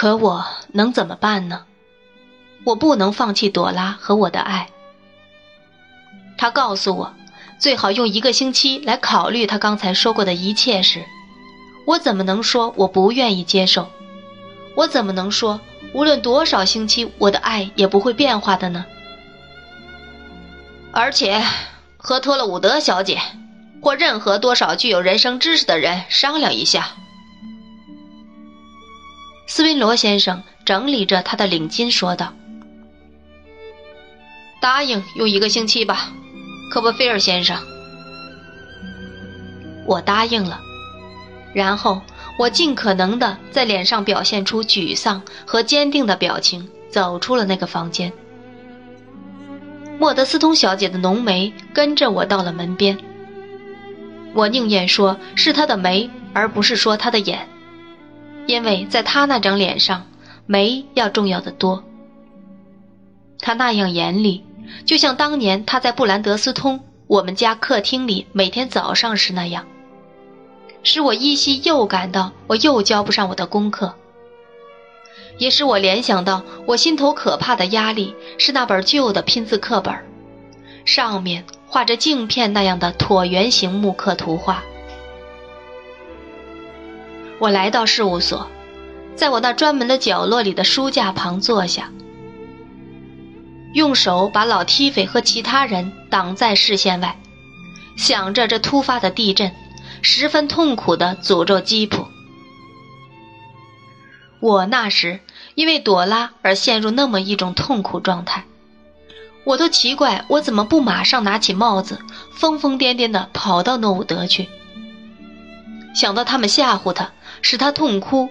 可我能怎么办呢？我不能放弃朵拉和我的爱。他告诉我，最好用一个星期来考虑他刚才说过的一切时，我怎么能说我不愿意接受？我怎么能说无论多少星期，我的爱也不会变化的呢？而且，和托勒伍德小姐或任何多少具有人生知识的人商量一下。斯宾罗先生整理着他的领巾说道：“答应用一个星期吧，科波菲尔先生。”我答应了，然后我尽可能的在脸上表现出沮丧和坚定的表情，走出了那个房间。莫德斯通小姐的浓眉跟着我到了门边。我宁愿说是她的眉，而不是说她的眼，因为在他那张脸上，眉要重要的多。他那样严厉，就像当年他在布兰德斯通我们家客厅里每天早上时那样，使我依稀又感到我又交不上我的功课。也使我联想到，我心头可怕的压力是那本旧的拼字课本，上面画着镜片那样的椭圆形木刻图画。我来到事务所，在我那专门的角落里的书架旁坐下，用手把老踢斐和其他人挡在视线外，想着这突发的地震，十分痛苦地诅咒吉普。我那时因为朵拉而陷入那么一种痛苦状态，我都奇怪我怎么不马上拿起帽子，疯疯癫癫地跑到诺伍德去。想到他们吓唬他，使他痛哭，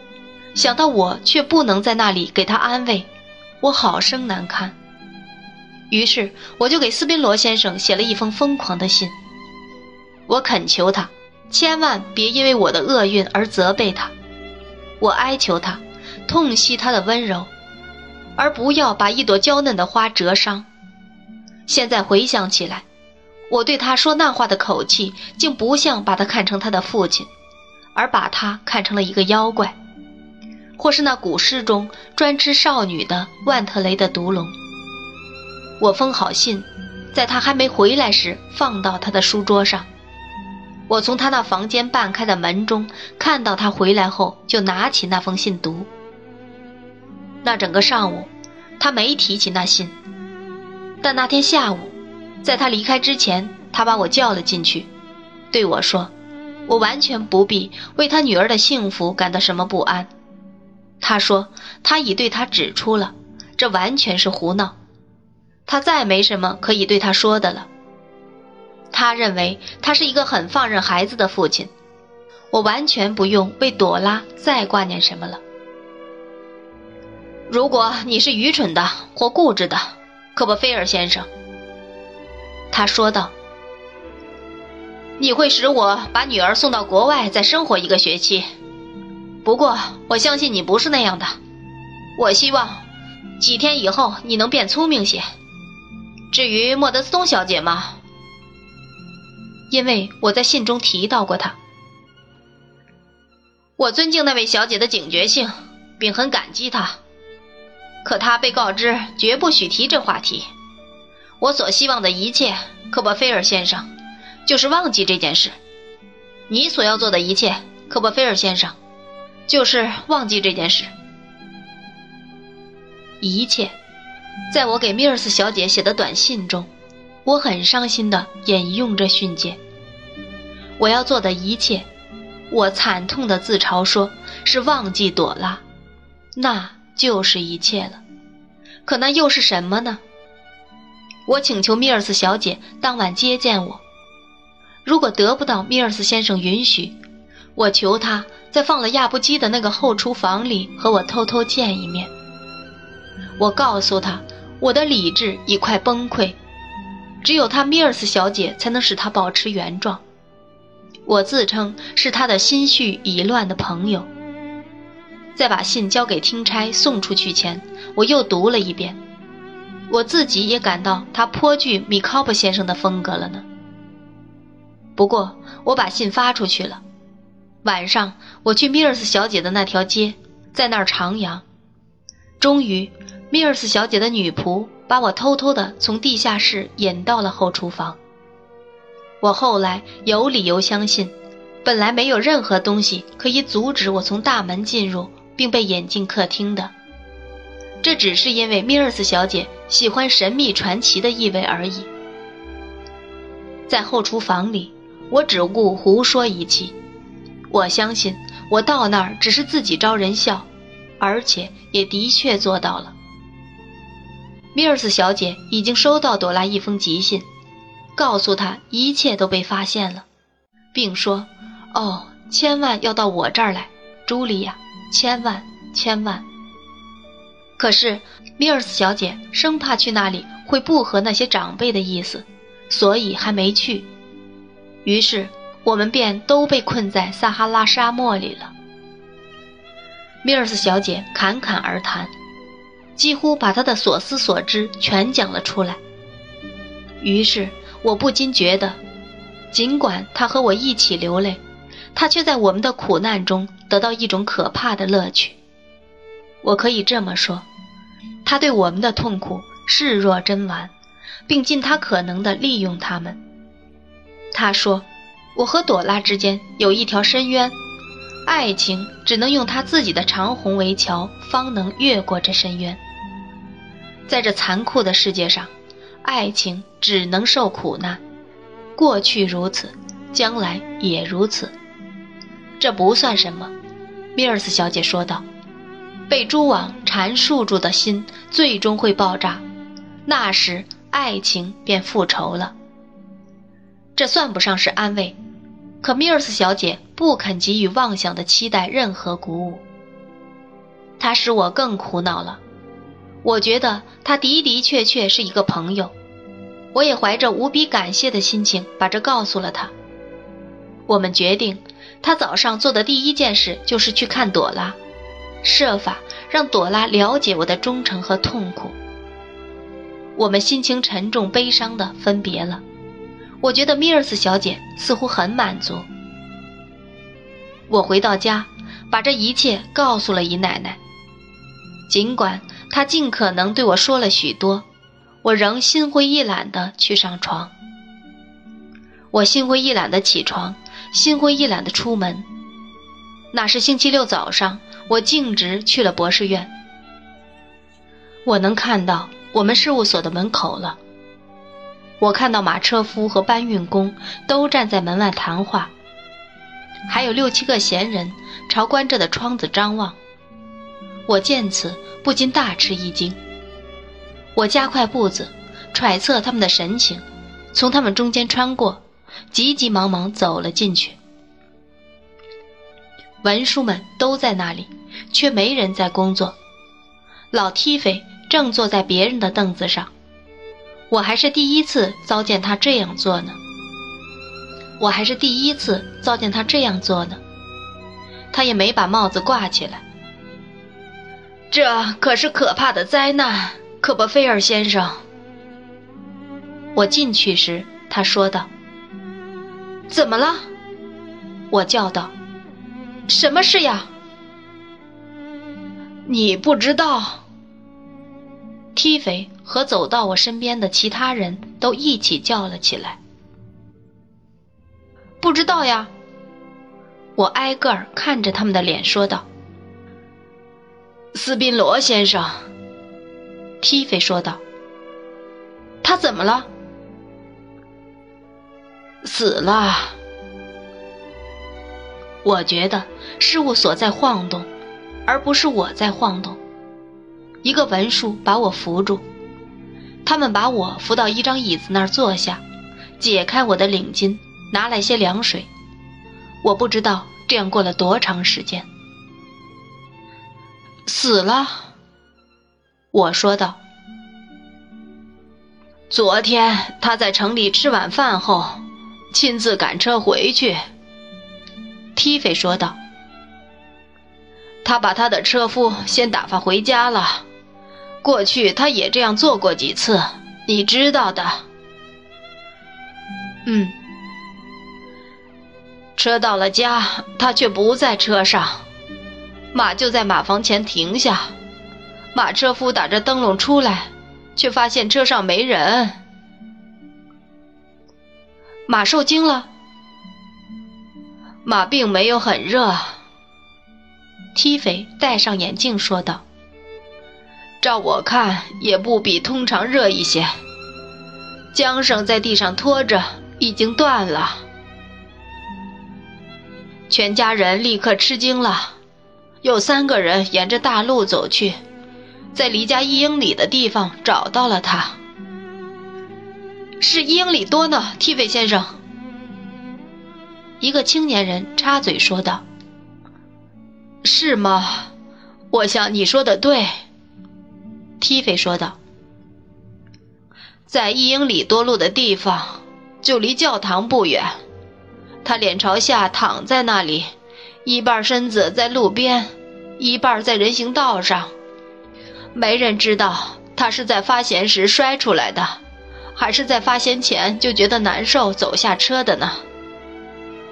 想到我却不能在那里给他安慰，我好生难堪。于是我就给斯宾罗先生写了一封疯狂的信，我恳求他千万别因为我的厄运而责备他，我哀求他。痛惜他的温柔，而不要把一朵娇嫩的花折伤。现在回想起来，我对他说那话的口气，竟不像把他看成他的父亲，而把他看成了一个妖怪，或是那古诗中专吃少女的万特雷的毒龙。我封好信，在他还没回来时放到他的书桌上。我从他那房间半开的门中看到他回来后，就拿起那封信读。那整个上午，他没提起那信。但那天下午，在他离开之前，他把我叫了进去，对我说：“我完全不必为他女儿的幸福感到什么不安。”他说：“他已对他指出了，这完全是胡闹。他再没什么可以对他说的了。他认为他是一个很放任孩子的父亲。我完全不用为朵拉再挂念什么了。”如果你是愚蠢的或固执的，科波菲尔先生，他说道，你会使我把女儿送到国外再生活一个学期。不过我相信你不是那样的。我希望几天以后你能变聪明些。至于莫德斯通小姐嘛，因为我在信中提到过她，我尊敬那位小姐的警觉性，并很感激她。可她被告知绝不许提这话题。我所希望的一切，科波菲尔先生，就是忘记这件事。你所要做的一切，科波菲尔先生，就是忘记这件事。一切，在我给米尔斯小姐写的短信中，我很伤心地引用着训诫。我要做的一切，我惨痛地自嘲说是忘记朵拉。那。就是一切了，可那又是什么呢？我请求米尔斯小姐当晚接见我。如果得不到米尔斯先生允许，我求他在放了亚布基的那个后厨房里和我偷偷见一面。我告诉他，我的理智已快崩溃，只有他米尔斯小姐才能使他保持原状。我自称是他的心绪已乱的朋友。在把信交给听差送出去前，我又读了一遍。我自己也感到他颇具米考普先生的风格了呢。不过我把信发出去了。晚上我去米尔斯小姐的那条街，在那儿徜徉，终于，米尔斯小姐的女仆把我偷偷的从地下室引到了后厨房。我后来有理由相信，本来没有任何东西可以阻止我从大门进入并被引进客厅的。这只是因为米尔斯小姐喜欢神秘传奇的意味而已。在后厨房里，我只顾胡说一气。我相信我到那儿只是自己招人笑。而且也的确做到了。米尔斯小姐已经收到朵拉一封急信，告诉她一切都被发现了，并说：“哦，千万要到我这儿来，茱莉亚，千万千万。”可是米尔斯小姐生怕去那里会不合那些长辈的意思，所以还没去。于是我们便都被困在撒哈拉沙漠里了。米尔斯小姐侃侃而谈，几乎把她的所思所知全讲了出来。于是我不禁觉得，尽管她和我一起流泪，她却在我们的苦难中得到一种可怕的乐趣。我可以这么说，她对我们的痛苦视若珍玩，并尽她可能地利用他们。他说：“我和朵拉之间有一条深渊。”爱情只能用他自己的长虹为桥，方能越过这深渊。在这残酷的世界上，爱情只能受苦难，过去如此，将来也如此。这不算什么，米尔斯小姐说道。被蛛网缠束住的心最终会爆炸，那时爱情便复仇了。这算不上是安慰。可米尔斯小姐不肯给予妄想的期待任何鼓舞，她使我更苦恼了。我觉得她的的确确是一个朋友，我也怀着无比感谢的心情把这告诉了她。我们决定，她早上做的第一件事就是去看朵拉，设法让朵拉了解我的忠诚和痛苦。我们心情沉重、悲伤的分别了。我觉得米尔斯小姐似乎很满足。我回到家，把这一切告诉了姨奶奶。尽管她尽可能对我说了许多，我仍心灰意懒地去上床。我心灰意懒地起床，心灰意懒地出门。那是星期六早上，我径直去了博士院。我能看到我们事务所的门口了。我看到马车夫和搬运工都站在门外谈话，还有六七个闲人朝关着的窗子张望。我见此不禁大吃一惊。我加快步子，揣测他们的神情，从他们中间穿过，急急忙忙走了进去。文书们都在那里，却没人在工作。老踢斐正坐在别人的凳子上。我还是第一次遭见他这样做呢。我还是第一次遭见他这样做呢。他也没把帽子挂起来。这可是可怕的灾难，科波菲尔先生。我进去时，他说道：“怎么了？”我叫道：“什么事呀？”你不知道。踢飞和走到我身边的其他人都一起叫了起来。不知道呀，我挨个儿看着他们的脸说道。斯宾罗先生，踢斐说道。他怎么了？死了。我觉得事务所在晃动，而不是我在晃动。一个文书把我扶住，他们把我扶到一张椅子那儿坐下，解开我的领巾，拿来些凉水。我不知道这样过了多长时间。死了，我说道。昨天他在城里吃晚饭后，亲自赶车回去。提菲说道。他把他的车夫先打发回家了。过去他也这样做过几次，你知道的。嗯。车到了家，他却不在车上，马就在马房前停下，马车夫打着灯笼出来，却发现车上没人。马受惊了。马并没有很热。踢斐戴上眼镜说道：“照我看，也不比通常热一些。缰绳在地上拖着，已经断了。”全家人立刻吃惊了。有三个人沿着大路走去，在离家一英里的地方找到了他。是一英里多呢，踢斐先生。一个青年人插嘴说道：“是吗？我想你说的对。”踢飞说道：“在一英里多路的地方，就离教堂不远。他脸朝下躺在那里，一半身子在路边，一半在人行道上。没人知道他是在发闲时摔出来的，还是在发闲前就觉得难受走下车的呢？”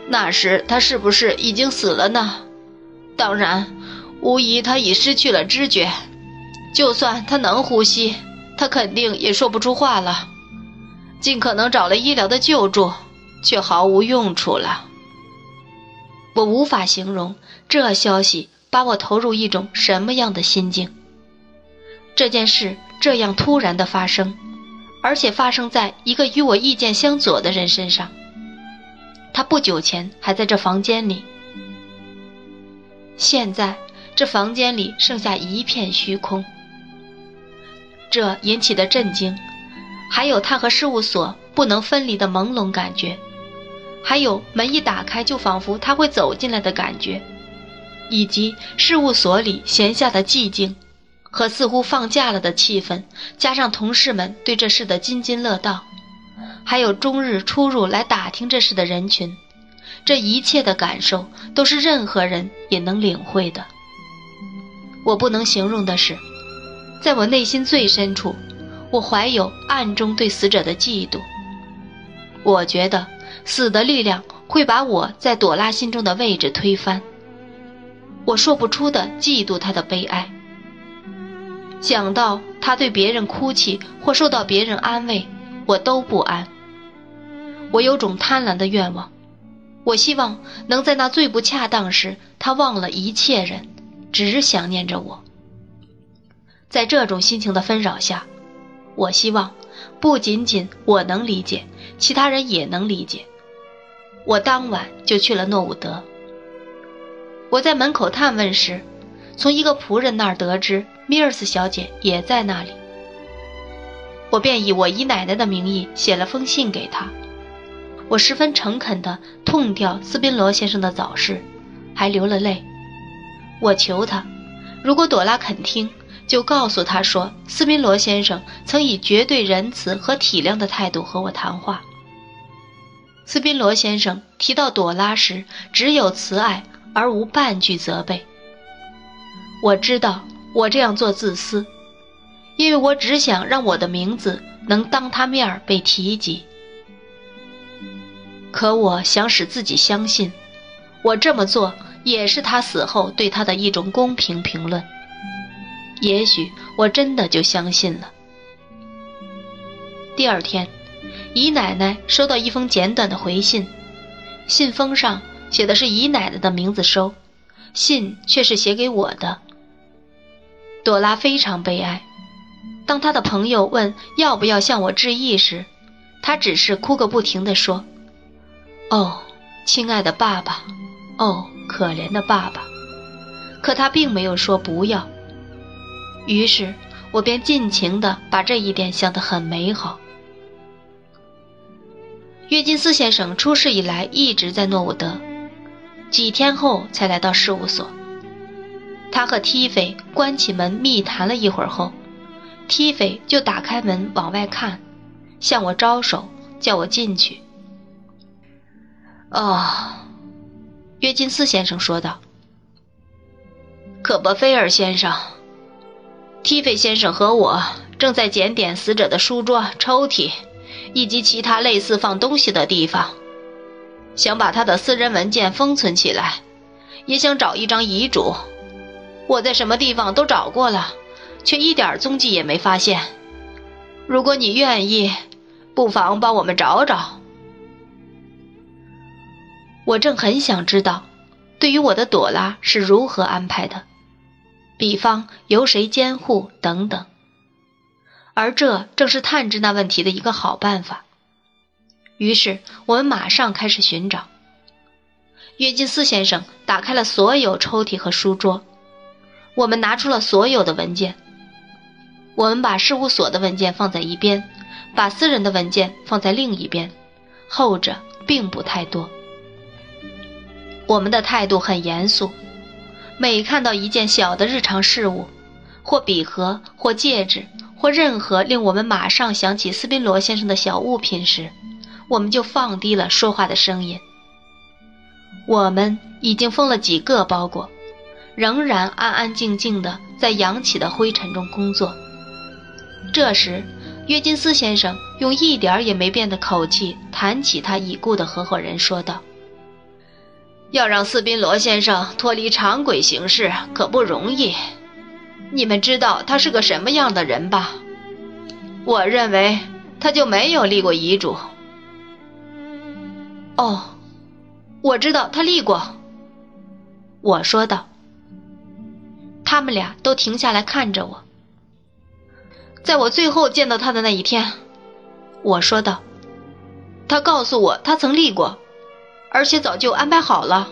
那时他是不是已经死了呢？当然，无疑他已失去了知觉。就算他能呼吸，他肯定也说不出话了。尽可能找了医疗的救助，却毫无用处了。我无法形容这消息把我投入一种什么样的心境。这件事这样突然的发生，而且发生在一个与我意见相左的人身上。他不久前还在这房间里，现在这房间里剩下一片虚空。这引起的震惊，还有他和事务所不能分离的朦胧感觉，还有门一打开就仿佛他会走进来的感觉，以及事务所里闲下的寂静，和似乎放假了的气氛，加上同事们对这事的津津乐道。还有终日出入来打听这事的人群，这一切的感受都是任何人也能领会的。我不能形容的是，在我内心最深处，我怀有暗中对死者的嫉妒。我觉得死的力量会把我在朵拉心中的位置推翻。我说不出的嫉妒他的悲哀。想到他对别人哭泣或受到别人安慰，我都不安。我有种贪婪的愿望，我希望能在那最不恰当时，他忘了一切人，只想念着我。在这种心情的纷扰下，我希望不仅仅我能理解，其他人也能理解。我当晚就去了诺伍德。我在门口探问时，从一个仆人那儿得知米尔斯小姐也在那里。我便以我姨奶奶的名义写了封信给她。我十分诚恳地痛掉斯宾罗先生的早逝，还流了泪。我求他，如果朵拉肯听，就告诉他说，斯宾罗先生曾以绝对仁慈和体谅的态度和我谈话。斯宾罗先生提到朵拉时，只有慈爱而无半句责备。我知道我这样做自私，因为我只想让我的名字能当他面儿被提及。可我想使自己相信，我这么做也是他死后对他的一种公平评论。也许我真的就相信了。第二天，姨奶奶收到一封简短的回信，信封上写的是姨奶奶的名字收，信却是写给我的。朵拉非常悲哀。当她的朋友问要不要向我致意时，她只是哭个不停地说。哦，亲爱的爸爸，哦，可怜的爸爸。可他并没有说不要。于是我便尽情地把这一点想得很美好。约金斯先生出事以来一直在诺伍德，几天后才来到事务所。他和踢斐关起门密谈了一会儿后，踢斐就打开门往外看，向我招手，叫我进去。哦，约金斯先生说道。可伯菲尔先生、提菲先生和我正在检点死者的书桌、抽屉，以及其他类似放东西的地方，想把他的私人文件封存起来，也想找一张遗嘱。我在什么地方都找过了，却一点踪迹也没发现。如果你愿意，不妨帮我们找找。我正很想知道，对于我的朵拉是如何安排的，比方由谁监护等等。而这正是探知那问题的一个好办法。于是我们马上开始寻找。约金斯先生打开了所有抽屉和书桌，我们拿出了所有的文件。我们把事务所的文件放在一边，把私人的文件放在另一边，后者并不太多。我们的态度很严肃，每看到一件小的日常事物，或笔盒，或戒指，或任何令我们马上想起斯宾罗先生的小物品时，我们就放低了说话的声音。我们已经封了几个包裹，仍然安安静静地在扬起的灰尘中工作。这时，约金斯先生用一点也没变的口气谈起他已故的合伙人，说道。要让斯宾罗先生脱离常轨行事可不容易，你们知道他是个什么样的人吧？我认为他就没有立过遗嘱。哦，我知道他立过。我说道。他们俩都停下来看着我。在我最后见到他的那一天，我说道，他告诉我他曾立过。而且早就安排好了。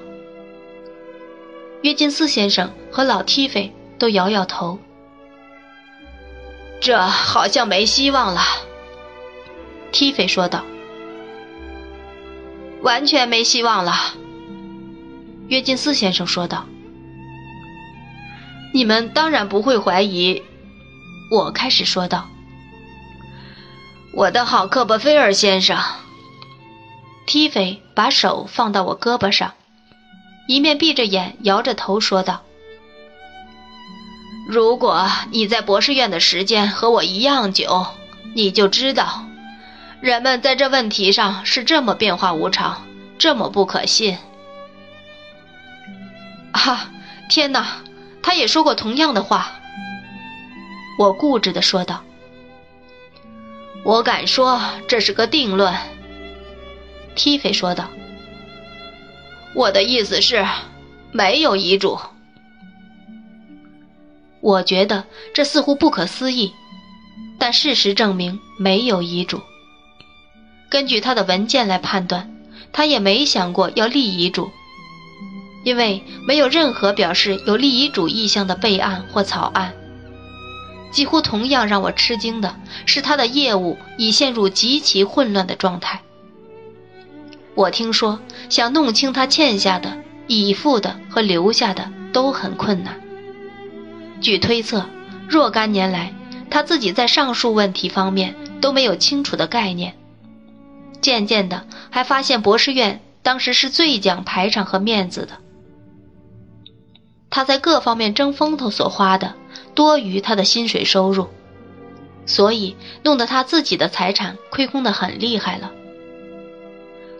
约金斯先生和老 T 菲都摇摇头。这好像没希望了，T 菲说道。完全没希望了，约金斯先生说道。你们当然不会怀疑，我开始说道。我的好科波菲尔先生。T 菲把手放到我胳膊上，一面闭着眼，摇着头说道：“如果你在博士院的时间和我一样久，你就知道，人们在这问题上是这么变化无常，这么不可信。”啊，天哪！他也说过同样的话。我固执地说道：“我敢说这是个定论。” T 菲说道：“我的意思是，没有遗嘱。我觉得这似乎不可思议，但事实证明没有遗嘱。根据他的文件来判断，他也没想过要立遗嘱，因为没有任何表示有立遗嘱意向的备案或草案。几乎同样让我吃惊的是，他的业务已陷入极其混乱的状态。”我听说，想弄清他欠下的、已付的和留下的都很困难。据推测，若干年来，他自己在上述问题方面都没有清楚的概念。渐渐的，还发现博士院当时是最讲排场和面子的。他在各方面争风头所花的多于他的薪水收入，所以弄得他自己的财产亏空的很厉害了。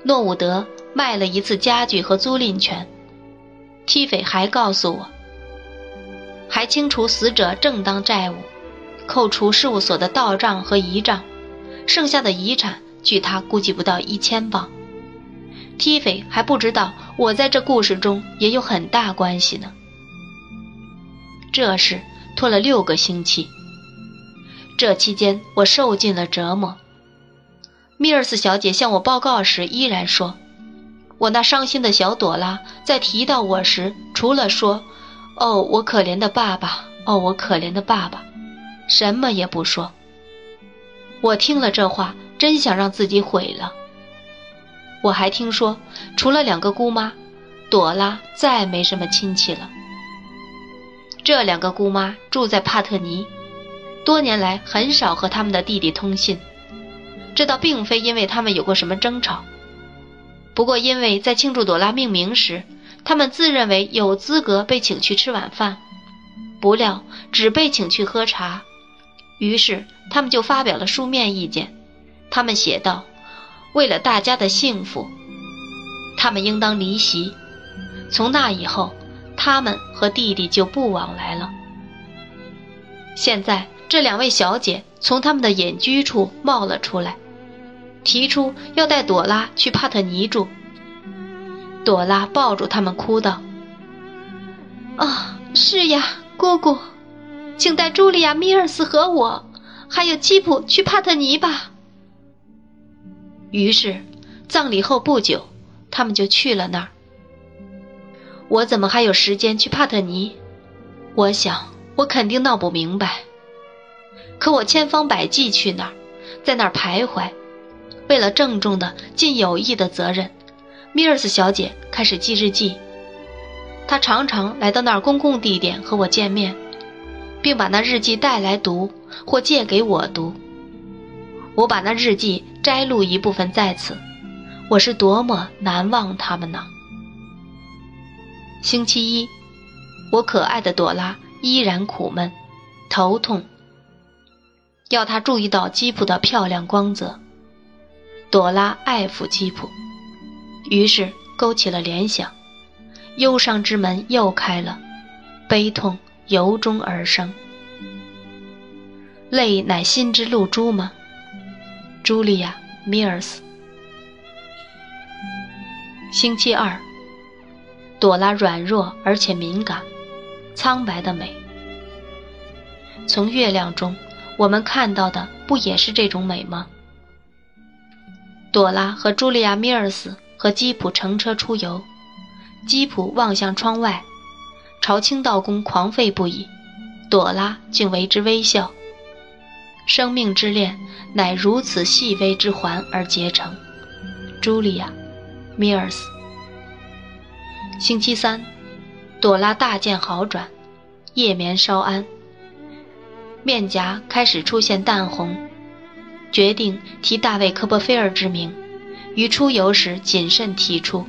诺伍德卖了一次家具和租赁权。T 斐还告诉我，还清除死者正当债务，扣除事务所的到账和遗账，剩下的遗产据他估计不到一千镑。T 斐还不知道我在这故事中也有很大关系呢。这事拖了六个星期，这期间我受尽了折磨。米尔斯小姐向我报告时，依然说：“我那伤心的小朵拉，在提到我时，除了说‘哦，我可怜的爸爸，哦，我可怜的爸爸’，什么也不说。”我听了这话，真想让自己毁了。我还听说，除了两个姑妈，朵拉再没什么亲戚了。这两个姑妈住在帕特尼，多年来很少和他们的弟弟通信。这倒并非因为他们有过什么争吵，不过因为在庆祝朵拉命名时，他们自认为有资格被请去吃晚饭，不料只被请去喝茶，于是他们就发表了书面意见。他们写道：“为了大家的幸福，他们应当离席。从那以后，他们和弟弟就不往来了。”现在这两位小姐从他们的隐居处冒了出来，提出要带朵拉去帕特尼住。朵拉抱住他们，哭道：“啊，是呀，姑姑，请带茱莉亚·米尔斯和我，还有基普去帕特尼吧。”于是，葬礼后不久，他们就去了那儿。我怎么还有时间去帕特尼？我想，我肯定闹不明白。可我千方百计去那儿，在那儿徘徊，为了郑重的尽有益的责任，米尔斯小姐开始记日记。她常常来到那儿公共地点和我见面，并把那日记带来读或借给我读。我把那日记摘录一部分在此，我是多么难忘他们呢？星期一，我可爱的朵拉依然苦闷、头痛，要她注意到吉普的漂亮光泽。朵拉爱抚吉普，于是勾起了联想，忧伤之门又开了，悲痛由衷而生。泪乃心之露珠吗？茱莉亚·米尔斯。星期二，朵拉软弱而且敏感，苍白的美。从月亮中，我们看到的不也是这种美吗？朵拉和茱莉亚·米尔斯和基普乘车出游，基普望向窗外，朝清道宫狂吠不已，朵拉竟为之微笑。生命之恋乃如此细微之环而结成。茱莉亚·米尔斯。星期三，朵拉大见好转，夜眠稍安，面颊开始出现淡红，决定提大卫·科波菲尔之名，于出游时谨慎提出。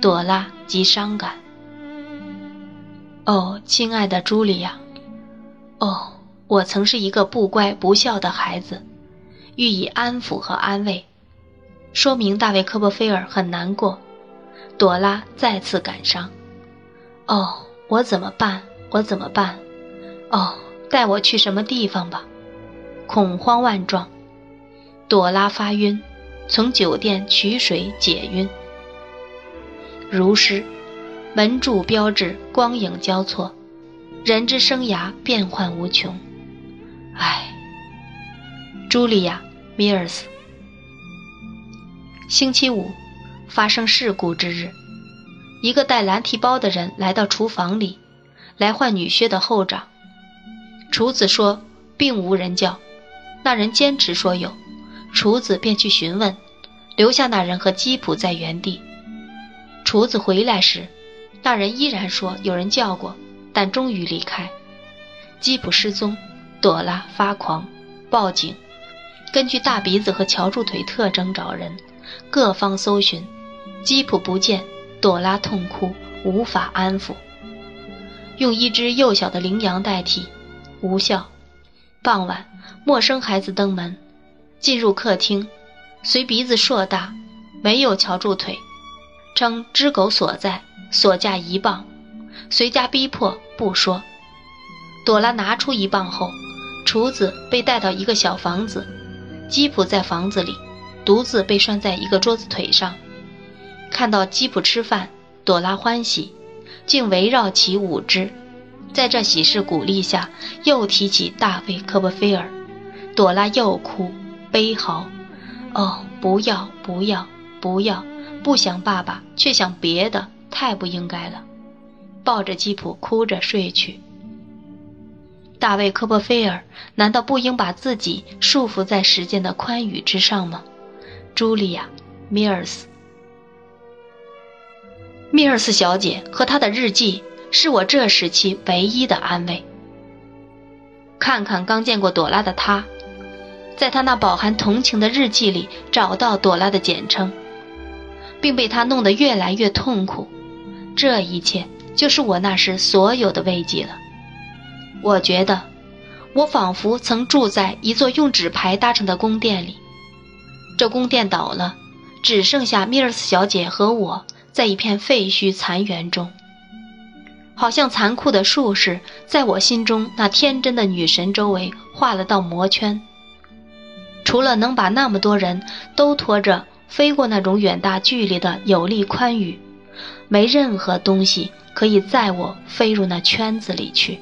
朵拉极伤感。哦，亲爱的茱莉亚，哦。我曾是一个不乖不孝的孩子，予以安抚和安慰，说明大卫·科波菲尔很难过。朵拉再次感伤。哦，我怎么办？我怎么办？哦，带我去什么地方吧？恐慌万状。朵拉发晕，从酒店取水解晕。如诗，门柱标志，光影交错，人之生涯变幻无穷。唉，茱莉亚·米尔斯。星期五，发生事故之日，一个带蓝提包的人来到厨房里，来换女靴的后掌。厨子说并无人叫，那人坚持说有，厨子便去询问，留下那人和基普在原地。厨子回来时，那人依然说有人叫过，但终于离开。基普失踪。朵拉发狂，报警，根据大鼻子和翘住腿特征找人，各方搜寻，基普不见，朵拉痛哭，无法安抚，用一只幼小的羚羊代替，无效。傍晚，陌生孩子登门，进入客厅，随鼻子硕大，没有桥柱腿，称只狗所在，所价一磅，随家逼迫不说。朵拉拿出一磅后。厨子被带到一个小房子，基普在房子里，独自被拴在一个桌子腿上。看到基普吃饭，朵拉欢喜，竟围绕其舞之。在这喜事鼓励下，又提起大卫·科波菲尔，朵拉又哭悲嚎：“哦，不要，不要，不要！不想爸爸，却想别的，太不应该了。”抱着吉普哭着睡去。大卫·科波菲尔难道不应把自己束缚在时间的宽裕之上吗？茱莉亚·米尔斯，米尔斯小姐和她的日记是我这时期唯一的安慰。看看刚见过朵拉的她，在他那饱含同情的日记里找到朵拉的简称，并被他弄得越来越痛苦。这一切就是我那时所有的慰藉了。我觉得，我仿佛曾住在一座用纸牌搭成的宫殿里。这宫殿倒了，只剩下米尔斯小姐和我在一片废墟残垣中。好像残酷的术士在我心中那天真的女神周围画了道魔圈。除了能把那么多人都拖着飞过那种远大距离的有力宽宇，没任何东西可以载我飞入那圈子里去。